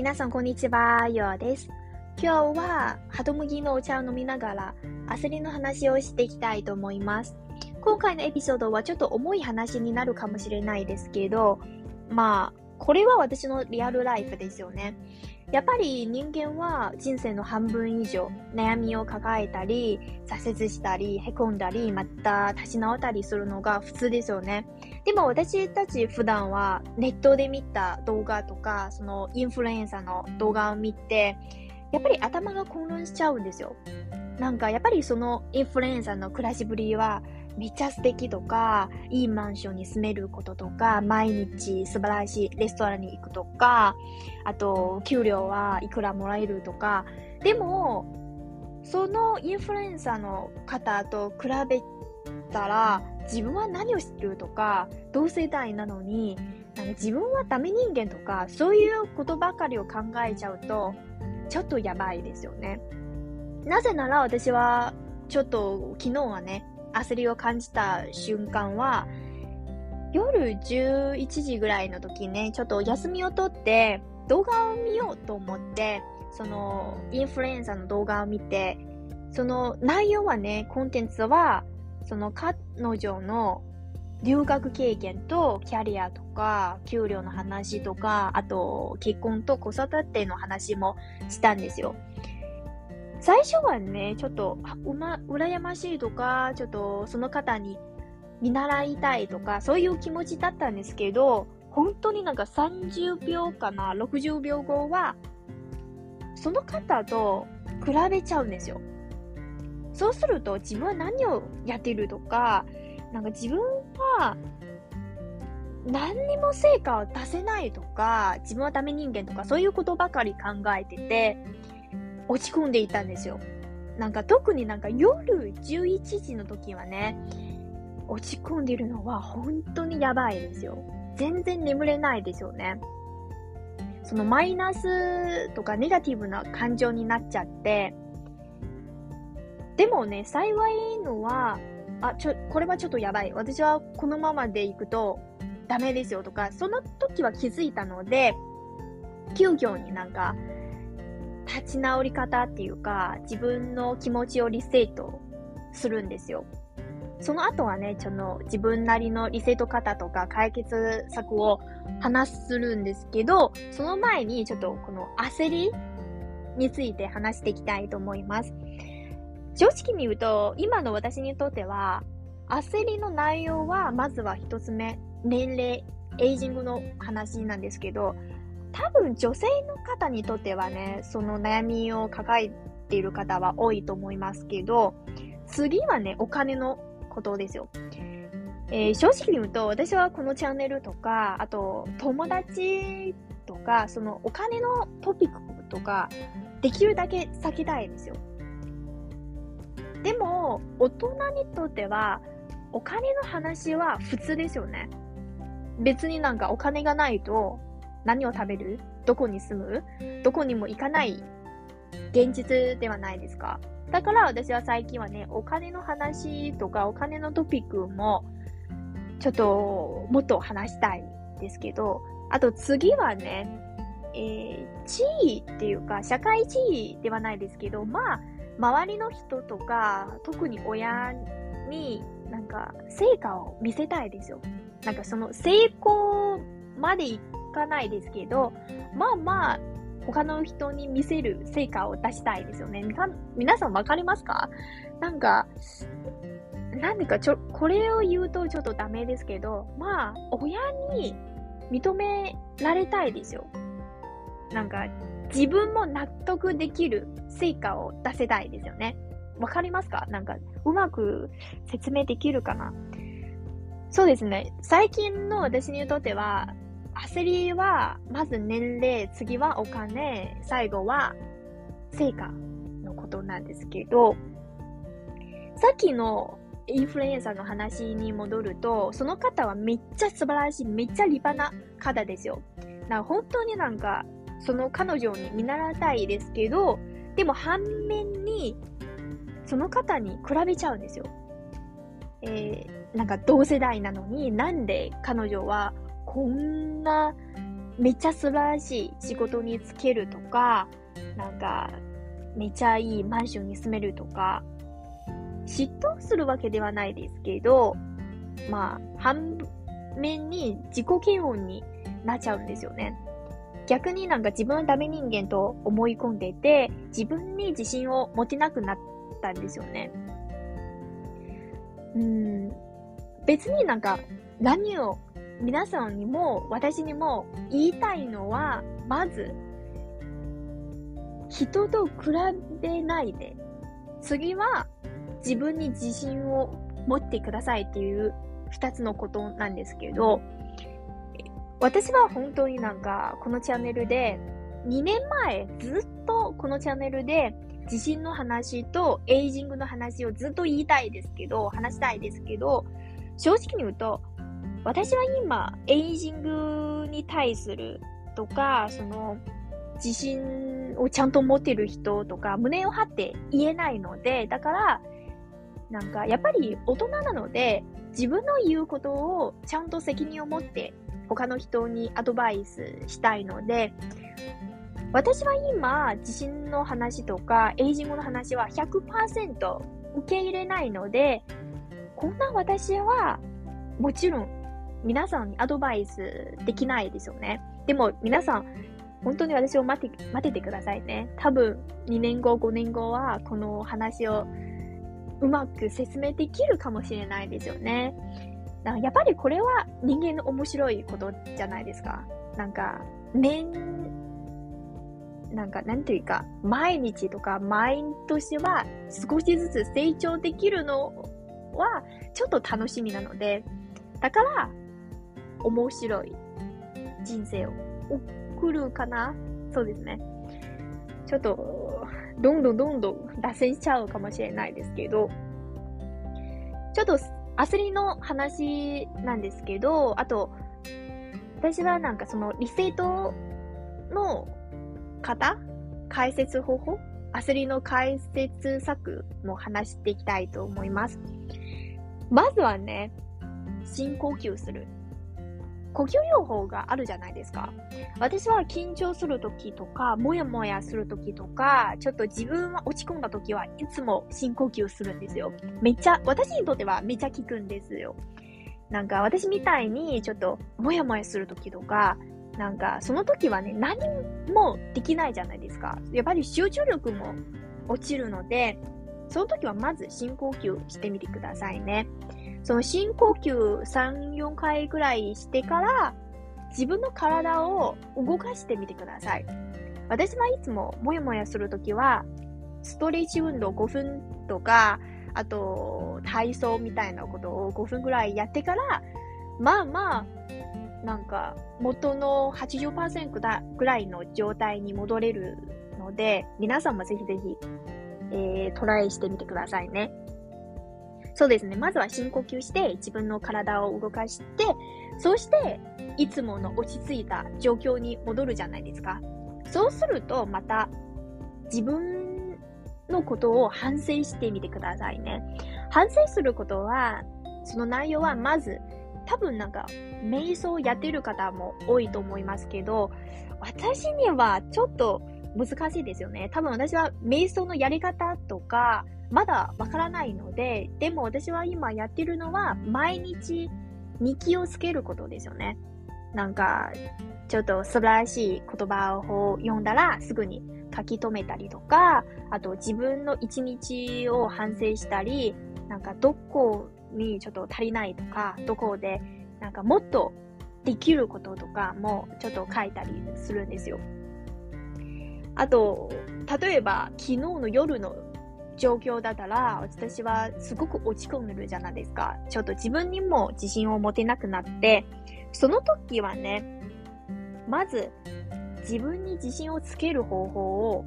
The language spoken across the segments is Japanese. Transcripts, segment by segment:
皆さん、こんにちは。ようです。今日は、ハトムギのお茶を飲みながら、焦りの話をしていきたいと思います。今回のエピソードはちょっと重い話になるかもしれないですけど、まあ、これは私のリアルライフですよね。やっぱり人間は人生の半分以上悩みを抱えたり、挫折したり、凹んだり、また立ち直ったりするのが普通ですよね。でも私たち普段はネットで見た動画とか、そのインフルエンサーの動画を見て、やっぱり頭が混乱しちゃうんですよ。なんかやっぱりそのインフルエンサーの暮らしぶりはめっちゃ素敵とか、いいマンションに住めることとか、毎日素晴らしいレストランに行くとか、あと、給料はいくらもらえるとか、でも、そのインフルエンサーの方と比べたら、自分は何をしてるとか、同世代なのに、なんか自分はダメ人間とか、そういうことばかりを考えちゃうと、ちょっとやばいですよね。なぜなら私は、ちょっと昨日はね、焦りを感じた瞬間は、夜11時ぐらいの時ね、ちょっと休みをとって動画を見ようと思って、そのインフルエンサーの動画を見て、その内容はね、コンテンツは、その彼女の留学経験とキャリアとか、給料の話とか、あと結婚と子育ての話もしたんですよ。最初はね、ちょっと、うま、羨ましいとか、ちょっとその方に見習いたいとか、そういう気持ちだったんですけど、本当になんか30秒かな、60秒後は、その方と比べちゃうんですよ。そうすると自分は何をやってるとか、なんか自分は何にも成果を出せないとか、自分はダメ人間とか、そういうことばかり考えてて、落ち込んでいたんですよ。なんか特になんか夜11時の時はね、落ち込んでるのは本当にやばいですよ。全然眠れないですよね。そのマイナスとかネガティブな感情になっちゃって、でもね、幸いのは、あ、ちょ、これはちょっとやばい。私はこのままでいくとダメですよとか、その時は気づいたので、急遽になんか、立ち直り方っていうか、自分の気持ちをリセットするんですよ。その後はね、その自分なりのリセット方とか解決策を話するんですけど、その前にちょっとこの焦りについて話していきたいと思います。正直に言うと、今の私にとっては、焦りの内容は、まずは一つ目、年齢、エイジングの話なんですけど、多分女性の方にとってはね、その悩みを抱えている方は多いと思いますけど、次はね、お金のことですよ。えー、正直に言うと、私はこのチャンネルとか、あと、友達とか、そのお金のトピックとか、できるだけ避けたいんですよ。でも、大人にとっては、お金の話は普通ですよね。別になんかお金がないと、何を食べる？どこに住む？どこにも行かない？現実ではないですか？だから私は最近はね、お金の話とかお金のトピックもちょっともっと話したいですけど、あと次はね、えー、地位っていうか、社会地位ではないですけど、まあ、周りの人とか、特に親になんか成果を見せたいですよ。なんかその成功まで行かないですけど、まあまあ、他の人に見せる成果を出したいですよね。皆さんわかりますか？なんか、なんでかちょ、これを言うとちょっとダメですけど、まあ、親に認められたいですよ。なんか、自分も納得できる成果を出せたいですよね。わかりますか？なんか、うまく説明できるかな？そうですね。最近の私にとっては、焦りは、まず年齢、次はお金、最後は成果のことなんですけど、さっきのインフルエンサーの話に戻ると、その方はめっちゃ素晴らしい、めっちゃ立派な方ですよ。な本当になんか、その彼女に見習いたいですけど、でも反面に、その方に比べちゃうんですよ。えー、なんか同世代なのになんで彼女はこんなめっちゃ素晴らしい仕事に就けるとか、なんか、めちゃいいマンションに住めるとか、嫉妬するわけではないですけど、まあ、反面に自己嫌悪になっちゃうんですよね。逆になんか自分はダメ人間と思い込んでて、自分に自信を持てなくなったんですよね。うん。別になんか何を皆さんにも私にも言いたいのは、まず、人と比べないで、次は自分に自信を持ってくださいっていう二つのことなんですけど、私は本当になんかこのチャンネルで2年前ずっとこのチャンネルで自信の話とエイジングの話をずっと言いたいですけど、話したいですけど、正直に言うと、私は今、エイジングに対するとか、その、自信をちゃんと持ってる人とか、胸を張って言えないので、だから、なんか、やっぱり大人なので、自分の言うことをちゃんと責任を持って他の人にアドバイスしたいので、私は今、自信の話とか、エイジングの話は100%受け入れないので、こんな私は、もちろん、皆さんにアドバイスできないですよね。でも、皆さん、本当に私を待って、待ててくださいね。多分、2年後、5年後は、この話をうまく説明できるかもしれないですよね。だからやっぱりこれは人間の面白いことじゃないですか。なんか、年、なんか、なんていうか、毎日とか毎年は少しずつ成長できるのはちょっと楽しみなので、だから、面白い人生を送るかな？そうですね。ちょっと、どんどんどんどん脱線しちゃうかもしれないですけど、ちょっと、アスリの話なんですけど、あと、私はなんかそのリセートの方？解説方法？アスリの解説策も話していきたいと思います。まずはね、深呼吸する。呼吸療法があるじゃないですか。私は緊張するときとか、もやもやするときとか、ちょっと自分は落ち込んだときはいつも深呼吸するんですよ。めっちゃ、私にとってはめっちゃ効くんですよ。なんか私みたいにちょっともやもやするときとか、なんかその時はね、何もできないじゃないですか。やっぱり集中力も落ちるので、その時はまず深呼吸してみてくださいね。その深呼吸3、4回ぐらいしてから、自分の体を動かしてみてください。私はいつももやもやするときは、ストレッチ運動5分とか、あと、体操みたいなことを5分ぐらいやってから、まあまあ、なんか、元の80%だぐらいの状態に戻れるので、皆さんもぜひぜひ、えー、トライしてみてくださいね。そうですね。まずは深呼吸して、自分の体を動かして、そして、いつもの落ち着いた状況に戻るじゃないですか。そうすると、また、自分のことを反省してみてくださいね。反省することは、その内容はまず、多分なんか、瞑想をやってる方も多いと思いますけど、私にはちょっと難しいですよね。多分私は瞑想のやり方とか、まだわからないので、でも私は今やってるのは、毎日日記をつけることですよね。なんか、ちょっと素晴らしい言葉を読んだら、すぐに書き留めたりとか、あと自分の一日を反省したり、なんかどこにちょっと足りないとか、どこでなんかもっとできることとかもちょっと書いたりするんですよ。あと、例えば昨日の夜の状況だったら、私はすごく落ち込んでるじゃないですか。ちょっと自分にも自信を持てなくなって、その時はね、まず自分に自信をつける方法を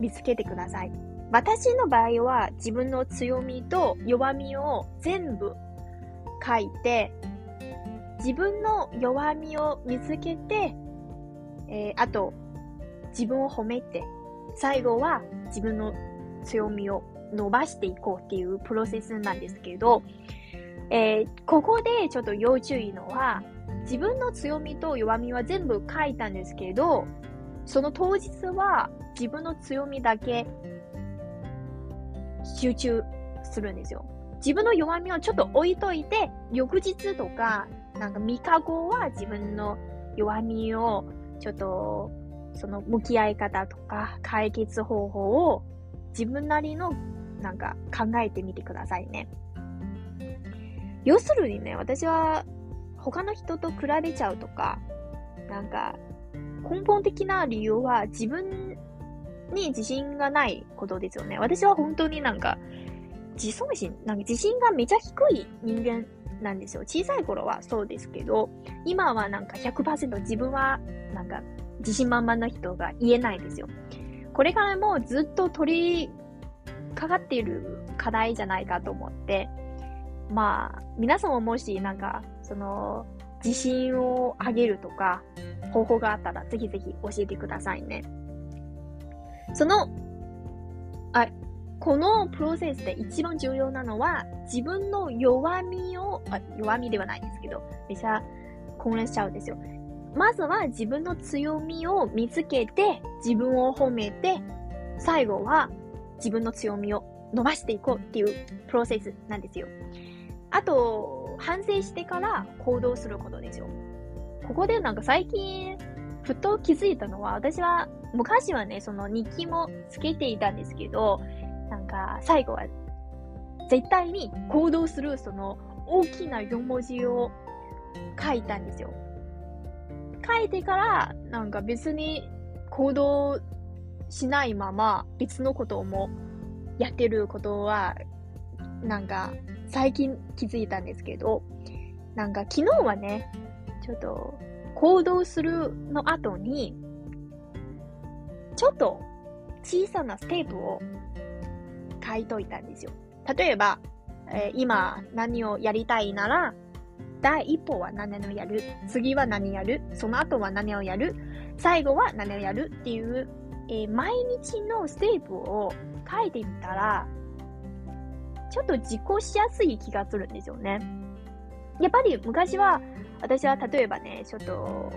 見つけてください。私の場合は自分の強みと弱みを全部書いて、自分の弱みを見つけて、えー、あと、自分を褒めて、最後は自分の強みを伸ばしていこうっていうプロセスなんですけど、えー、ここでちょっと要注意のは、自分の強みと弱みは全部書いたんですけど、その当日は自分の強みだけ集中するんですよ。自分の弱みをちょっと置いといて、翌日とか、なんか3日後は自分の弱みをちょっと、その向き合い方とか解決方法を自分なりのなんか考えてみてくださいね。要するにね、私は他の人と比べちゃうとか、なんか根本的な理由は自分に自信がないことですよね。私は本当になんか自尊心、なんか自信がめちゃ低い人間なんですよ。小さい頃はそうですけど、今はなんか100%自分はなんか自信満々な人が言えないですよ。これからもずっと取りかかっている課題じゃないかと思って、まあ、皆さんももしなんか、その、自信を上げるとか、方法があったら、ぜひぜひ教えてくださいね。その、あ、このプロセスで一番重要なのは、自分の弱みを、あ弱みではないんですけど、めちゃ混乱しちゃうんですよ。まずは自分の強みを見つけて、自分を褒めて、最後は自分の強みを伸ばしていこうっていうプロセスなんですよ。あと、反省してから行動することですよ。ここでなんか最近、ふと気づいたのは、私は、昔はね、その日記もつけていたんですけど、なんか最後は、絶対に行動するその大きな4文字を書いたんですよ。書いてから、なんか別に行動しないまま別のこともやってることは、なんか最近気づいたんですけど、なんか昨日はね、ちょっと行動するの後に、ちょっと小さなステップを書いといたんですよ。例えば、えー、今何をやりたいなら、第一歩は何をやる、次は何やる、その後は何をやる、最後は何をやる？っていう、えー、毎日のステップを書いてみたら、ちょっと実行しやすい気がするんですよね。やっぱり昔は、私は例えばね、ちょっと、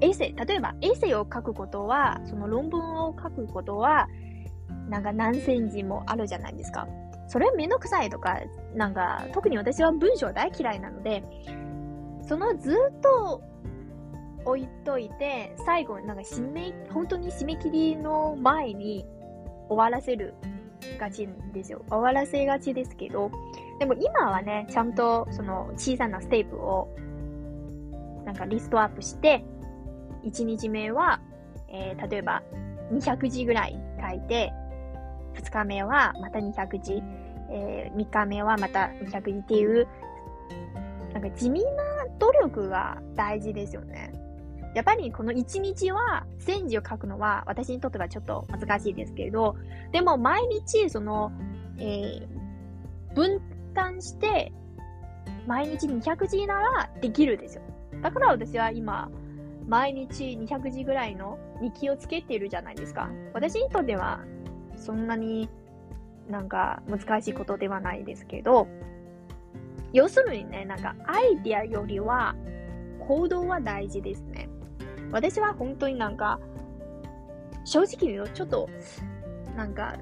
エッセイ、例えばエッセイを書くことは、その論文を書くことは、なんか何千字もあるじゃないですか。それめんどくさいとか、なんか、特に私は文章大嫌いなので、そのずっと置いといて、最後、なんか締め、本当に締め切りの前に終わらせるがちですよ。終わらせがちですけど、でも今はね、ちゃんとその小さなステップをなんかリストアップして、1日目は、えー、例えば200字ぐらい書いて、2日目はまた200字、えー、3日目はまた200字っていう、なんか地味な努力が大事ですよね。やっぱりこの1日は戦時を書くのは私にとってはちょっと難しいですけれど、でも毎日その、えー、分担して毎日200字ならできるですよ。だから私は今、毎日200字ぐらいの日記をつけているじゃないですか。私にとってはそんなになんか難しいことではないですけど、要するにね、なんかアイディアよりは行動は大事ですね。私は本当になんか、正直言うとちょっと、なんか、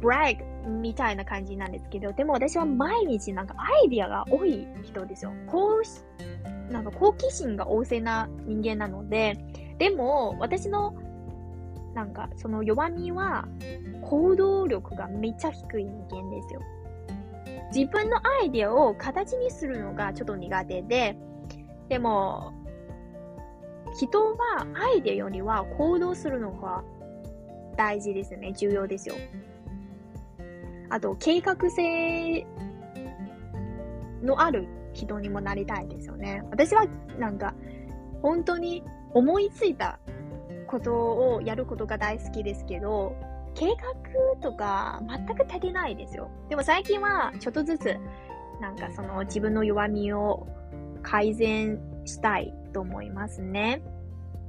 ブラッグみたいな感じなんですけど、でも私は毎日なんかアイディアが多い人ですよ。こうし、なんか好奇心が旺盛な人間なので、でも私のなんかその弱みは行動力がめっちゃ低い人間ですよ。自分のアイデアを形にするのがちょっと苦手で、でも人はアイデアよりは行動するのが大事ですね。重要ですよ。あと、計画性のある人にもなりたいですよね。私はなんか、本当に思いついたことをやることが大好きですけど、計画とか全く足りないですよ。でも最近はちょっとずつ、なんかその自分の弱みを改善したいと思いますね。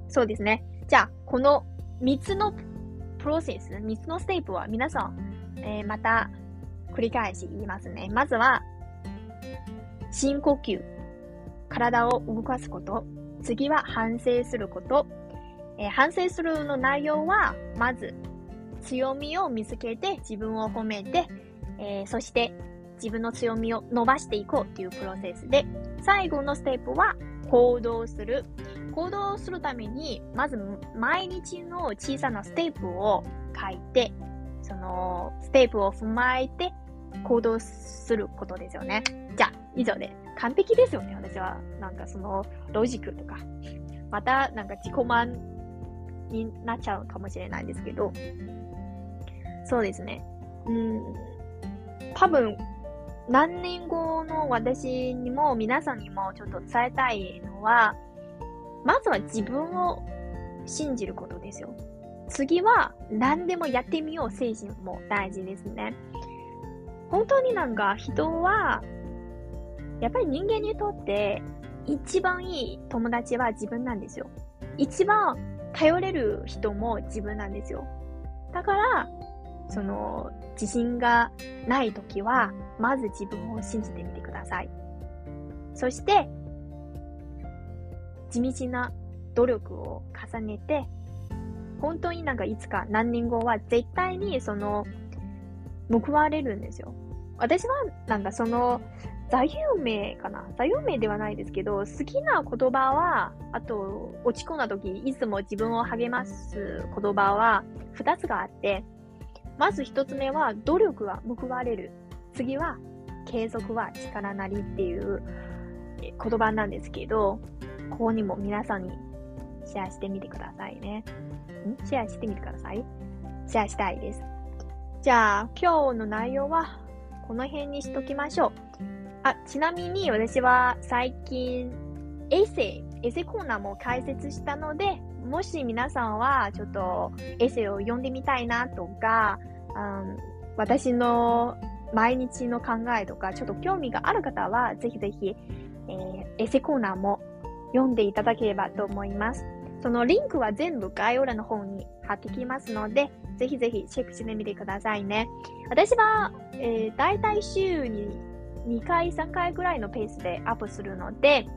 そうですね。じゃあ、この3つのプロセス、3つのステップは皆さん、えー、また繰り返し言いますね。まずは、深呼吸。体を動かすこと。次は反省すること。えー、反省するの内容は、まず、強みを見つけて自分を褒めて、えー、そして自分の強みを伸ばしていこうっていうプロセスで、最後のステップは行動する。行動するために、まず毎日の小さなステップを書いて、そのステップを踏まえて行動することですよね。じゃあ、以上で完璧ですよね、私は。なんかそのロジックとか。またなんか自己満になっちゃうかもしれないですけど、そうですね。うん、多分、何年後の私にも皆さんにもちょっと伝えたいのは、まずは自分を信じることですよ。次は何でもやってみよう精神も大事ですね。本当になんか人は、やっぱり人間にとって一番いい友達は自分なんですよ。一番頼れる人も自分なんですよ。だから、その、自信がないときは、まず自分を信じてみてください。そして、地道な努力を重ねて、本当になんかいつか何年後は絶対にその、報われるんですよ。私はなんかその、座右銘かな？座右銘ではないですけど、好きな言葉は、あと、落ち込んだ時、いつも自分を励ます言葉は二つがあって、まず一つ目は、努力は報われる。次は、継続は力なりっていう言葉なんですけど、ここにも皆さんにシェアしてみてくださいね。ん？シェアしてみてください？シェアしたいです。じゃあ、今日の内容はこの辺にしときましょう。あ、ちなみに私は最近エッセイ、エセコーナーも開設したので、もし皆さんはちょっとエッセイを読んでみたいなとか、うん、私の毎日の考えとか、ちょっと興味がある方は、ぜひぜひ、えー、エセコーナーも読んでいただければと思います。そのリンクは全部概要欄の方に貼ってきますので、ぜひぜひチェックしてみてくださいね。私は、えー、大体週に2回、3回ぐらいのペースでアップするので、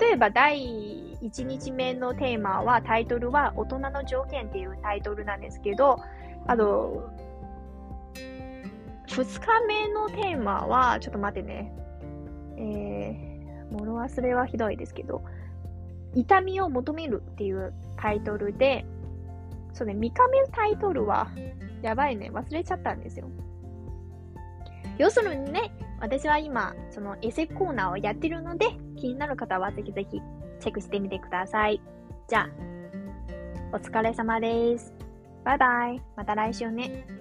例えば第1日目のテーマは、タイトルは大人の条件っていうタイトルなんですけど、あと、2日目のテーマは、ちょっと待ってね。えー、物忘れはひどいですけど、痛みを求めるっていうタイトルで、そうね、3日目のタイトルは、やばいね、忘れちゃったんですよ。要するにね、私は今、そのエセコーナーをやってるので、気になる方はぜひぜひチェックしてみてください。じゃあ、お疲れ様です。バイバイ。また来週ね。